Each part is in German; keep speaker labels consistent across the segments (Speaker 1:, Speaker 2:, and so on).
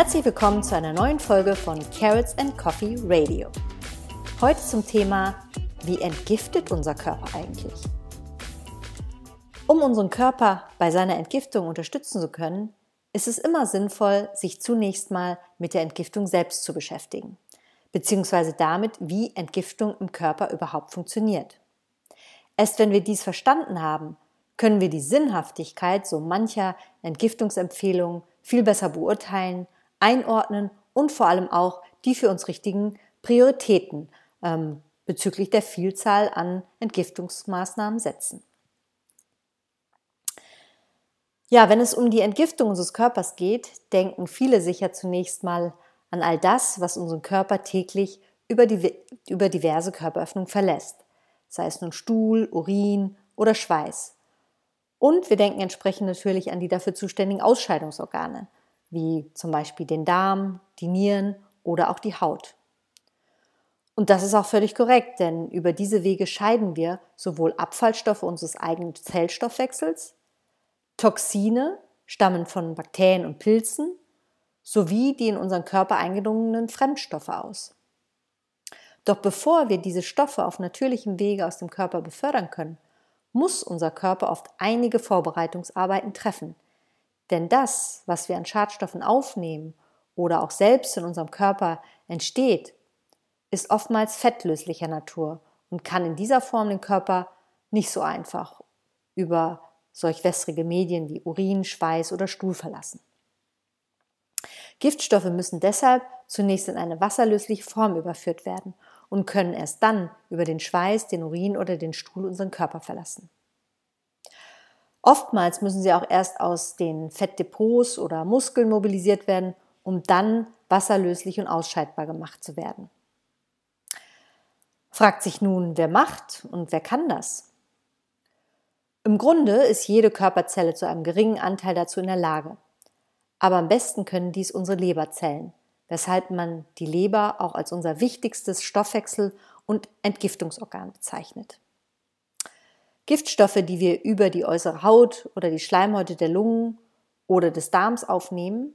Speaker 1: Herzlich willkommen zu einer neuen Folge von Carrots and Coffee Radio. Heute zum Thema, wie entgiftet unser Körper eigentlich? Um unseren Körper bei seiner Entgiftung unterstützen zu können, ist es immer sinnvoll, sich zunächst mal mit der Entgiftung selbst zu beschäftigen, beziehungsweise damit, wie Entgiftung im Körper überhaupt funktioniert. Erst wenn wir dies verstanden haben, können wir die Sinnhaftigkeit so mancher Entgiftungsempfehlungen viel besser beurteilen einordnen und vor allem auch die für uns richtigen Prioritäten ähm, bezüglich der Vielzahl an Entgiftungsmaßnahmen setzen. Ja, wenn es um die Entgiftung unseres Körpers geht, denken viele sicher zunächst mal an all das, was unseren Körper täglich über, die, über diverse Körperöffnungen verlässt, sei es nun Stuhl, Urin oder Schweiß. Und wir denken entsprechend natürlich an die dafür zuständigen Ausscheidungsorgane, wie zum Beispiel den Darm, die Nieren oder auch die Haut. Und das ist auch völlig korrekt, denn über diese Wege scheiden wir sowohl Abfallstoffe unseres eigenen Zellstoffwechsels, Toxine stammen von Bakterien und Pilzen sowie die in unseren Körper eingedrungenen Fremdstoffe aus. Doch bevor wir diese Stoffe auf natürlichem Wege aus dem Körper befördern können, muss unser Körper oft einige Vorbereitungsarbeiten treffen, denn das, was wir an Schadstoffen aufnehmen oder auch selbst in unserem Körper entsteht, ist oftmals fettlöslicher Natur und kann in dieser Form den Körper nicht so einfach über solch wässrige Medien wie Urin, Schweiß oder Stuhl verlassen. Giftstoffe müssen deshalb zunächst in eine wasserlösliche Form überführt werden und können erst dann über den Schweiß, den Urin oder den Stuhl unseren Körper verlassen. Oftmals müssen sie auch erst aus den Fettdepots oder Muskeln mobilisiert werden, um dann wasserlöslich und ausscheidbar gemacht zu werden. Fragt sich nun, wer macht und wer kann das? Im Grunde ist jede Körperzelle zu einem geringen Anteil dazu in der Lage. Aber am besten können dies unsere Leberzellen, weshalb man die Leber auch als unser wichtigstes Stoffwechsel- und Entgiftungsorgan bezeichnet. Giftstoffe, die wir über die äußere Haut oder die Schleimhäute der Lungen oder des Darms aufnehmen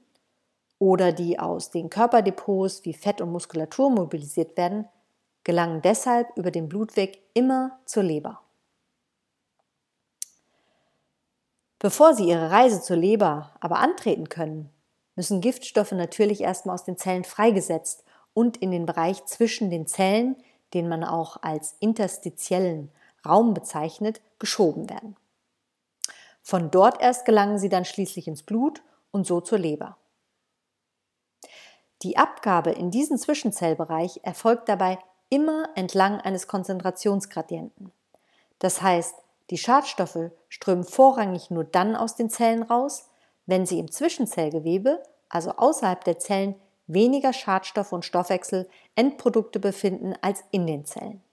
Speaker 1: oder die aus den Körperdepots wie Fett und Muskulatur mobilisiert werden, gelangen deshalb über den Blutweg immer zur Leber. Bevor sie ihre Reise zur Leber aber antreten können, müssen Giftstoffe natürlich erstmal aus den Zellen freigesetzt und in den Bereich zwischen den Zellen, den man auch als interstitiellen Raum bezeichnet, geschoben werden. Von dort erst gelangen sie dann schließlich ins Blut und so zur Leber. Die Abgabe in diesen Zwischenzellbereich erfolgt dabei immer entlang eines Konzentrationsgradienten. Das heißt, die Schadstoffe strömen vorrangig nur dann aus den Zellen raus, wenn sie im Zwischenzellgewebe, also außerhalb der Zellen, weniger Schadstoffe und Stoffwechsel Endprodukte befinden als in den Zellen.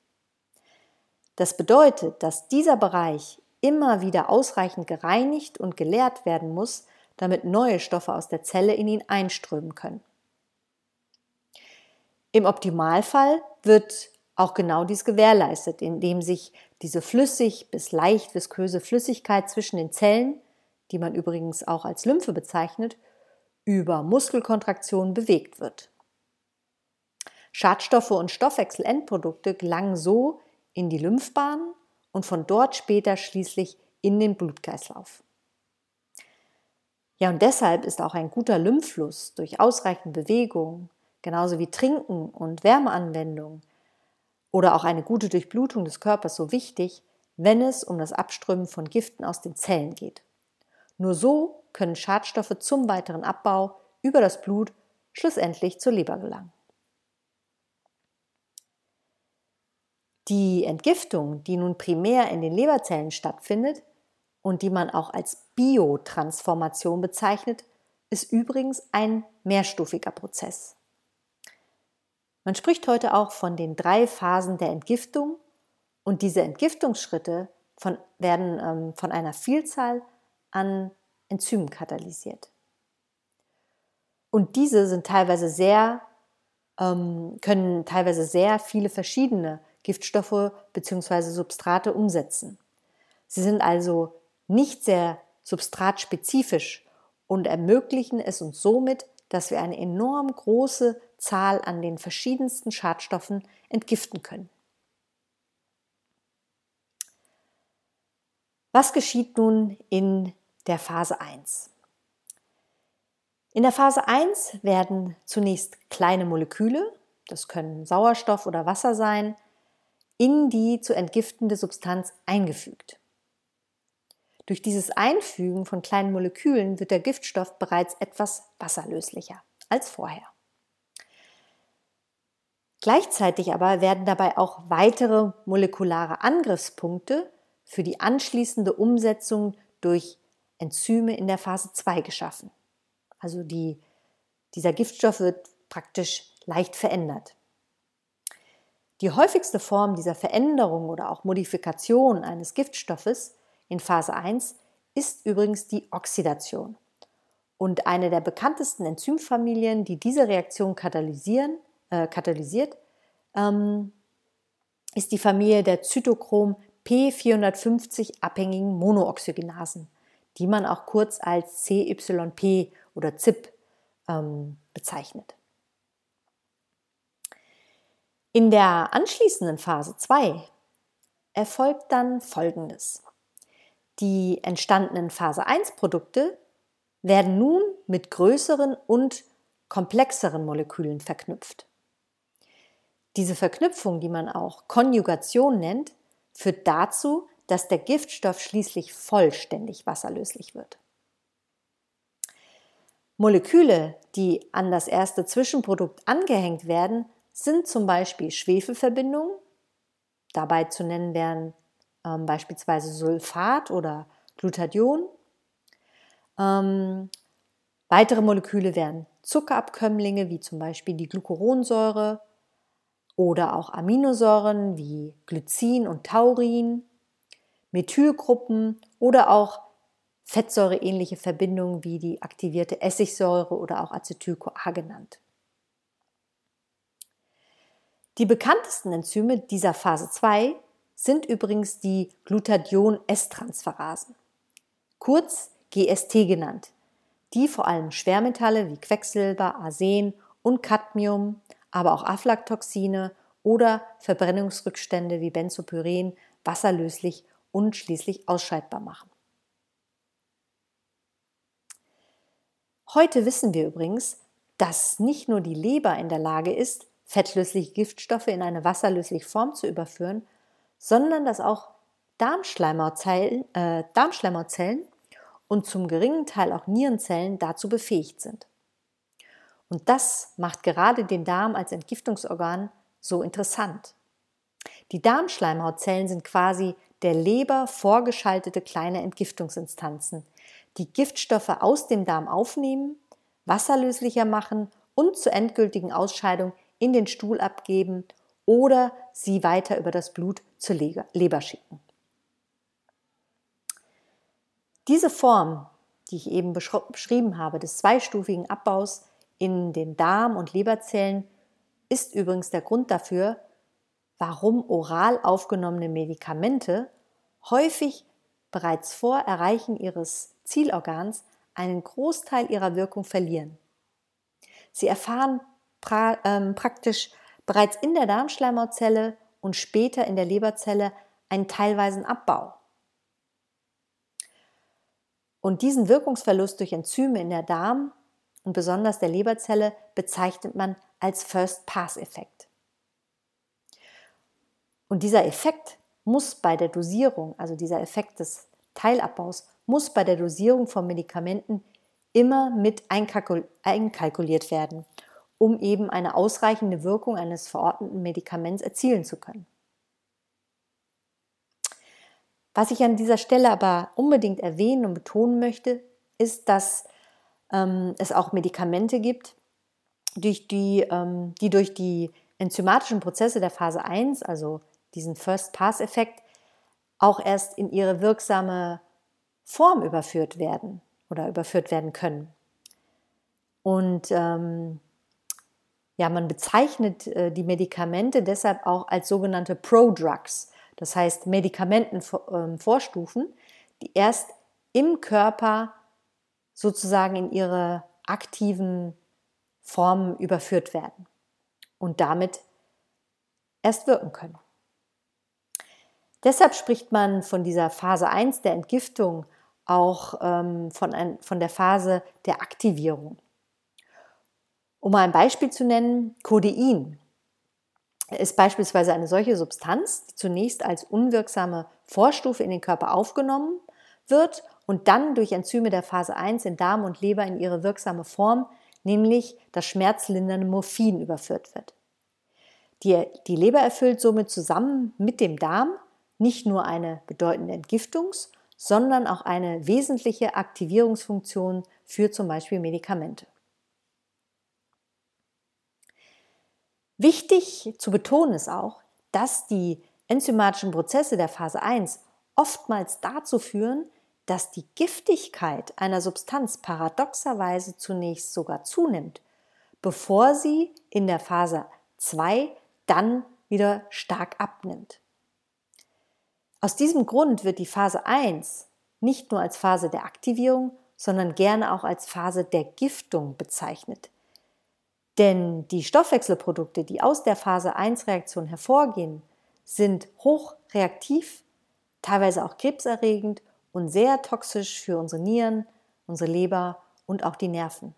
Speaker 1: Das bedeutet, dass dieser Bereich immer wieder ausreichend gereinigt und geleert werden muss, damit neue Stoffe aus der Zelle in ihn einströmen können. Im Optimalfall wird auch genau dies gewährleistet, indem sich diese flüssig bis leicht visköse Flüssigkeit zwischen den Zellen, die man übrigens auch als Lymphe bezeichnet, über Muskelkontraktion bewegt wird. Schadstoffe und Stoffwechselendprodukte gelangen so in die Lymphbahn und von dort später schließlich in den Blutkreislauf. Ja, und deshalb ist auch ein guter Lymphfluss durch ausreichende Bewegung, genauso wie Trinken und Wärmeanwendung oder auch eine gute Durchblutung des Körpers so wichtig, wenn es um das Abströmen von Giften aus den Zellen geht. Nur so können Schadstoffe zum weiteren Abbau über das Blut schlussendlich zur Leber gelangen. Die Entgiftung, die nun primär in den Leberzellen stattfindet und die man auch als Biotransformation bezeichnet, ist übrigens ein mehrstufiger Prozess. Man spricht heute auch von den drei Phasen der Entgiftung und diese Entgiftungsschritte von, werden ähm, von einer Vielzahl an Enzymen katalysiert. Und diese sind teilweise sehr, ähm, können teilweise sehr viele verschiedene Giftstoffe bzw. Substrate umsetzen. Sie sind also nicht sehr substratspezifisch und ermöglichen es uns somit, dass wir eine enorm große Zahl an den verschiedensten Schadstoffen entgiften können. Was geschieht nun in der Phase 1? In der Phase 1 werden zunächst kleine Moleküle, das können Sauerstoff oder Wasser sein, in die zu entgiftende Substanz eingefügt. Durch dieses Einfügen von kleinen Molekülen wird der Giftstoff bereits etwas wasserlöslicher als vorher. Gleichzeitig aber werden dabei auch weitere molekulare Angriffspunkte für die anschließende Umsetzung durch Enzyme in der Phase 2 geschaffen. Also die, dieser Giftstoff wird praktisch leicht verändert. Die häufigste Form dieser Veränderung oder auch Modifikation eines Giftstoffes in Phase 1 ist übrigens die Oxidation. Und eine der bekanntesten Enzymfamilien, die diese Reaktion katalysieren, äh, katalysiert, ähm, ist die Familie der Zytochrom P450 abhängigen Monooxygenasen, die man auch kurz als CYP oder ZIP ähm, bezeichnet. In der anschließenden Phase 2 erfolgt dann Folgendes. Die entstandenen Phase 1 Produkte werden nun mit größeren und komplexeren Molekülen verknüpft. Diese Verknüpfung, die man auch Konjugation nennt, führt dazu, dass der Giftstoff schließlich vollständig wasserlöslich wird. Moleküle, die an das erste Zwischenprodukt angehängt werden, sind zum Beispiel Schwefelverbindungen. Dabei zu nennen wären ähm, beispielsweise Sulfat oder Glutathion. Ähm, weitere Moleküle wären Zuckerabkömmlinge, wie zum Beispiel die Glucuronsäure oder auch Aminosäuren wie Glycin und Taurin, Methylgruppen oder auch fettsäureähnliche Verbindungen wie die aktivierte Essigsäure oder auch Acetyl-CoA genannt. Die bekanntesten Enzyme dieser Phase 2 sind übrigens die Glutathion-S-Transferasen, kurz GST genannt, die vor allem Schwermetalle wie Quecksilber, Arsen und Cadmium, aber auch Aflatoxine oder Verbrennungsrückstände wie Benzopyren wasserlöslich und schließlich ausscheidbar machen. Heute wissen wir übrigens, dass nicht nur die Leber in der Lage ist, fettlösliche Giftstoffe in eine wasserlösliche Form zu überführen, sondern dass auch Darmschleimhautzellen, äh, Darmschleimhautzellen und zum geringen Teil auch Nierenzellen dazu befähigt sind. Und das macht gerade den Darm als Entgiftungsorgan so interessant. Die Darmschleimhautzellen sind quasi der Leber vorgeschaltete kleine Entgiftungsinstanzen, die Giftstoffe aus dem Darm aufnehmen, wasserlöslicher machen und zur endgültigen Ausscheidung in den Stuhl abgeben oder sie weiter über das Blut zur Leber schicken. Diese Form, die ich eben beschrieben habe, des zweistufigen Abbaus in den Darm- und Leberzellen, ist übrigens der Grund dafür, warum oral aufgenommene Medikamente häufig bereits vor Erreichen ihres Zielorgans einen Großteil ihrer Wirkung verlieren. Sie erfahren pra ähm, praktisch bereits in der Darmschleimhautzelle und später in der Leberzelle einen teilweisen Abbau. Und diesen Wirkungsverlust durch Enzyme in der Darm- und besonders der Leberzelle bezeichnet man als First-Pass-Effekt. Und dieser Effekt muss bei der Dosierung, also dieser Effekt des Teilabbaus, muss bei der Dosierung von Medikamenten immer mit einkalkuliert werden, um eben eine ausreichende Wirkung eines verordneten Medikaments erzielen zu können. Was ich an dieser Stelle aber unbedingt erwähnen und betonen möchte, ist, dass ähm, es auch Medikamente gibt, durch die, ähm, die durch die enzymatischen Prozesse der Phase 1, also diesen First-Pass-Effekt, auch erst in ihre wirksame Form überführt werden oder überführt werden können. Und ähm, ja, man bezeichnet äh, die Medikamente deshalb auch als sogenannte Prodrugs, das heißt Medikamentenvorstufen, ähm, die erst im Körper sozusagen in ihre aktiven Formen überführt werden und damit erst wirken können. Deshalb spricht man von dieser Phase 1 der Entgiftung auch ähm, von, ein, von der Phase der Aktivierung. Um mal ein Beispiel zu nennen, Codein ist beispielsweise eine solche Substanz, die zunächst als unwirksame Vorstufe in den Körper aufgenommen wird und dann durch Enzyme der Phase 1 in Darm und Leber in ihre wirksame Form, nämlich das schmerzlindernde Morphin, überführt wird. Die, die Leber erfüllt somit zusammen mit dem Darm nicht nur eine bedeutende Entgiftungs-, sondern auch eine wesentliche Aktivierungsfunktion für zum Beispiel Medikamente. Wichtig zu betonen ist auch, dass die enzymatischen Prozesse der Phase 1 oftmals dazu führen, dass die Giftigkeit einer Substanz paradoxerweise zunächst sogar zunimmt, bevor sie in der Phase 2 dann wieder stark abnimmt. Aus diesem Grund wird die Phase 1 nicht nur als Phase der Aktivierung, sondern gerne auch als Phase der Giftung bezeichnet. Denn die Stoffwechselprodukte, die aus der Phase 1-Reaktion hervorgehen, sind hochreaktiv, teilweise auch krebserregend und sehr toxisch für unsere Nieren, unsere Leber und auch die Nerven.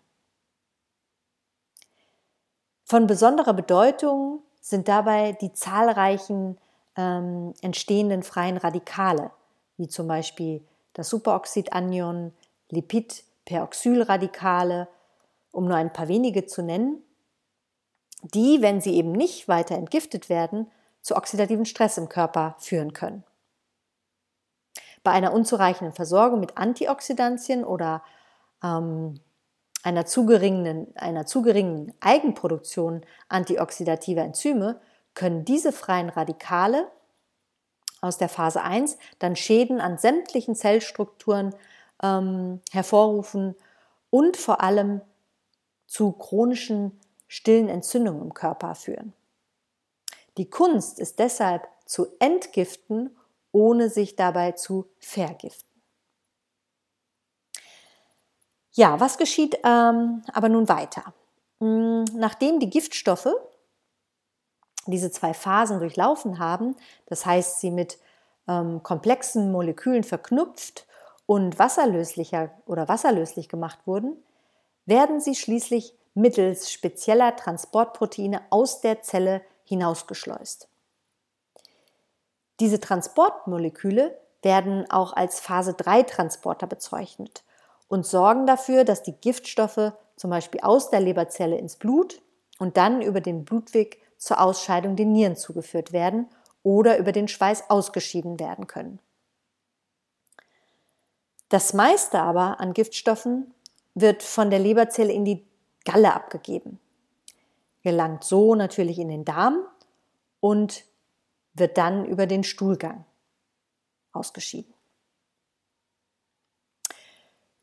Speaker 1: Von besonderer Bedeutung sind dabei die zahlreichen ähm, entstehenden freien Radikale, wie zum Beispiel das Superoxidanion, Lipid-Peroxylradikale, um nur ein paar wenige zu nennen, die, wenn sie eben nicht weiter entgiftet werden, zu oxidativen Stress im Körper führen können. Bei einer unzureichenden Versorgung mit Antioxidantien oder ähm, einer, zu geringen, einer zu geringen Eigenproduktion antioxidativer Enzyme können diese freien Radikale aus der Phase 1 dann Schäden an sämtlichen Zellstrukturen ähm, hervorrufen und vor allem zu chronischen stillen Entzündungen im Körper führen. Die Kunst ist deshalb zu entgiften, ohne sich dabei zu vergiften. Ja, was geschieht ähm, aber nun weiter? Hm, nachdem die Giftstoffe diese zwei Phasen durchlaufen haben, das heißt, sie mit ähm, komplexen Molekülen verknüpft und wasserlöslicher oder wasserlöslich gemacht wurden, werden sie schließlich mittels spezieller Transportproteine aus der Zelle hinausgeschleust. Diese Transportmoleküle werden auch als Phase 3 Transporter bezeichnet und sorgen dafür, dass die Giftstoffe zum Beispiel aus der Leberzelle ins Blut und dann über den Blutweg zur Ausscheidung den Nieren zugeführt werden oder über den Schweiß ausgeschieden werden können. Das meiste aber an Giftstoffen wird von der Leberzelle in die Galle abgegeben, gelangt so natürlich in den Darm und wird dann über den Stuhlgang ausgeschieden.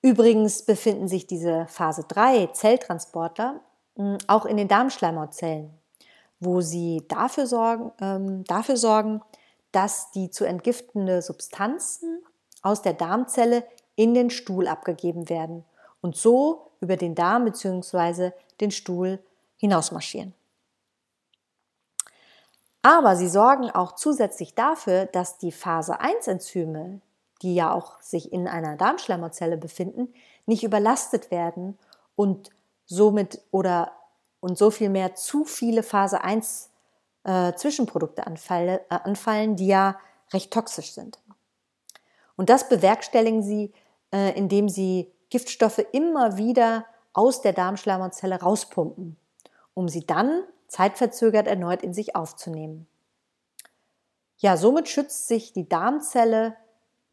Speaker 1: Übrigens befinden sich diese Phase 3 Zelltransporter hm, auch in den Darmschleimhautzellen wo sie dafür sorgen, ähm, dafür sorgen, dass die zu entgiftende Substanzen aus der Darmzelle in den Stuhl abgegeben werden und so über den Darm bzw. den Stuhl hinausmarschieren. Aber sie sorgen auch zusätzlich dafür, dass die Phase 1 Enzyme, die ja auch sich in einer Darmschleimhautzelle befinden, nicht überlastet werden und somit oder und so viel mehr zu viele Phase 1 äh, äh, anfallen, die ja recht toxisch sind. Und das bewerkstelligen sie, äh, indem sie Giftstoffe immer wieder aus der Darmschleimhautzelle rauspumpen, um sie dann zeitverzögert erneut in sich aufzunehmen. Ja, somit schützt sich die Darmzelle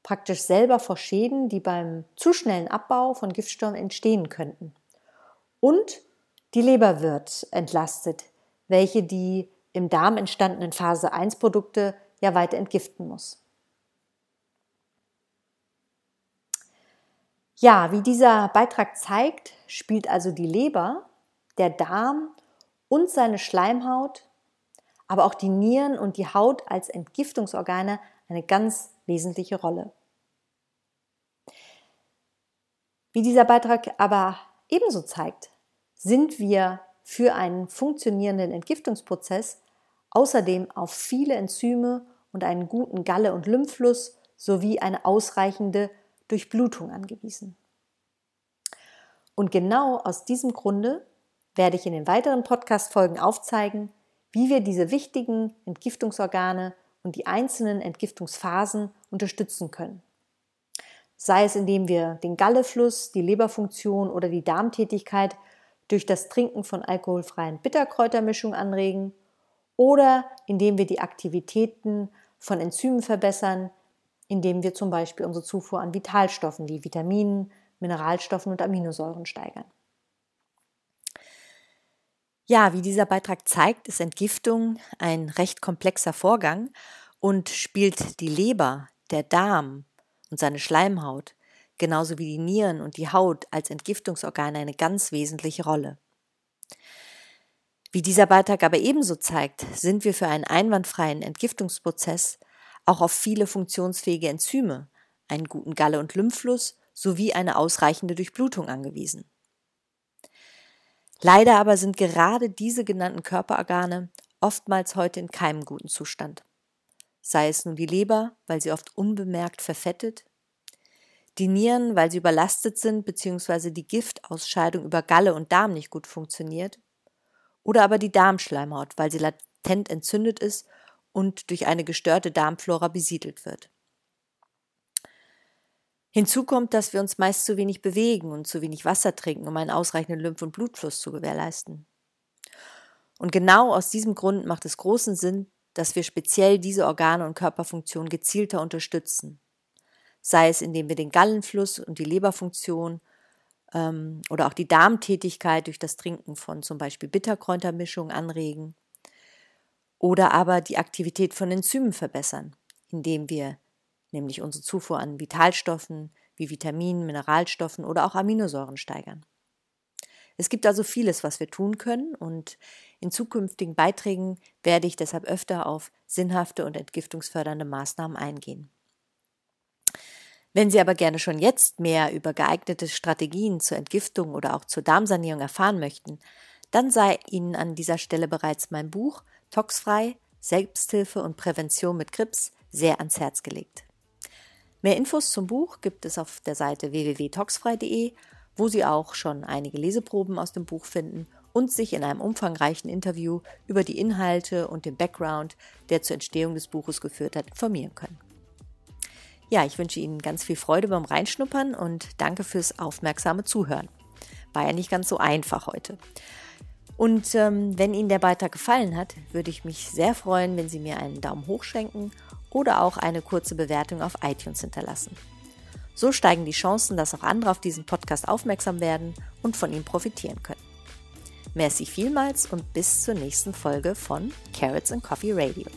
Speaker 1: praktisch selber vor Schäden, die beim zu schnellen Abbau von Giftstoffen entstehen könnten. Und die Leber wird entlastet, welche die im Darm entstandenen Phase 1 Produkte ja weiter entgiften muss. Ja, wie dieser Beitrag zeigt, spielt also die Leber, der Darm und seine Schleimhaut, aber auch die Nieren und die Haut als Entgiftungsorgane eine ganz wesentliche Rolle. Wie dieser Beitrag aber ebenso zeigt, sind wir für einen funktionierenden Entgiftungsprozess außerdem auf viele Enzyme und einen guten Galle- und Lymphfluss sowie eine ausreichende Durchblutung angewiesen. Und genau aus diesem Grunde werde ich in den weiteren Podcast-Folgen aufzeigen, wie wir diese wichtigen Entgiftungsorgane und die einzelnen Entgiftungsphasen unterstützen können. Sei es indem wir den Gallefluss, die Leberfunktion oder die Darmtätigkeit durch das Trinken von alkoholfreien Bitterkräutermischungen anregen oder indem wir die Aktivitäten von Enzymen verbessern, indem wir zum Beispiel unsere Zufuhr an Vitalstoffen wie Vitaminen, Mineralstoffen und Aminosäuren steigern. Ja, wie dieser Beitrag zeigt, ist Entgiftung ein recht komplexer Vorgang und spielt die Leber, der Darm und seine Schleimhaut, genauso wie die Nieren und die Haut als Entgiftungsorgane eine ganz wesentliche Rolle. Wie dieser Beitrag aber ebenso zeigt, sind wir für einen einwandfreien Entgiftungsprozess auch auf viele funktionsfähige Enzyme, einen guten Galle- und Lymphfluss sowie eine ausreichende Durchblutung angewiesen. Leider aber sind gerade diese genannten Körperorgane oftmals heute in keinem guten Zustand. Sei es nun die Leber, weil sie oft unbemerkt verfettet, die Nieren, weil sie überlastet sind bzw. die Giftausscheidung über Galle und Darm nicht gut funktioniert, oder aber die Darmschleimhaut, weil sie latent entzündet ist und durch eine gestörte Darmflora besiedelt wird. Hinzu kommt, dass wir uns meist zu wenig bewegen und zu wenig Wasser trinken, um einen ausreichenden Lymph- und Blutfluss zu gewährleisten. Und genau aus diesem Grund macht es großen Sinn, dass wir speziell diese Organe und Körperfunktionen gezielter unterstützen. Sei es, indem wir den Gallenfluss und die Leberfunktion ähm, oder auch die Darmtätigkeit durch das Trinken von zum Beispiel Bitterkräutermischungen anregen oder aber die Aktivität von Enzymen verbessern, indem wir nämlich unsere Zufuhr an Vitalstoffen wie Vitaminen, Mineralstoffen oder auch Aminosäuren steigern. Es gibt also vieles, was wir tun können und in zukünftigen Beiträgen werde ich deshalb öfter auf sinnhafte und entgiftungsfördernde Maßnahmen eingehen. Wenn Sie aber gerne schon jetzt mehr über geeignete Strategien zur Entgiftung oder auch zur Darmsanierung erfahren möchten, dann sei Ihnen an dieser Stelle bereits mein Buch Toxfrei, Selbsthilfe und Prävention mit Krebs sehr ans Herz gelegt. Mehr Infos zum Buch gibt es auf der Seite www.toxfrei.de, wo Sie auch schon einige Leseproben aus dem Buch finden und sich in einem umfangreichen Interview über die Inhalte und den Background, der zur Entstehung des Buches geführt hat, informieren können. Ja, ich wünsche Ihnen ganz viel Freude beim Reinschnuppern und danke fürs aufmerksame Zuhören. War ja nicht ganz so einfach heute. Und ähm, wenn Ihnen der Beitrag gefallen hat, würde ich mich sehr freuen, wenn Sie mir einen Daumen hoch schenken oder auch eine kurze Bewertung auf iTunes hinterlassen. So steigen die Chancen, dass auch andere auf diesen Podcast aufmerksam werden und von ihm profitieren können. Merci vielmals und bis zur nächsten Folge von Carrots and Coffee Radio.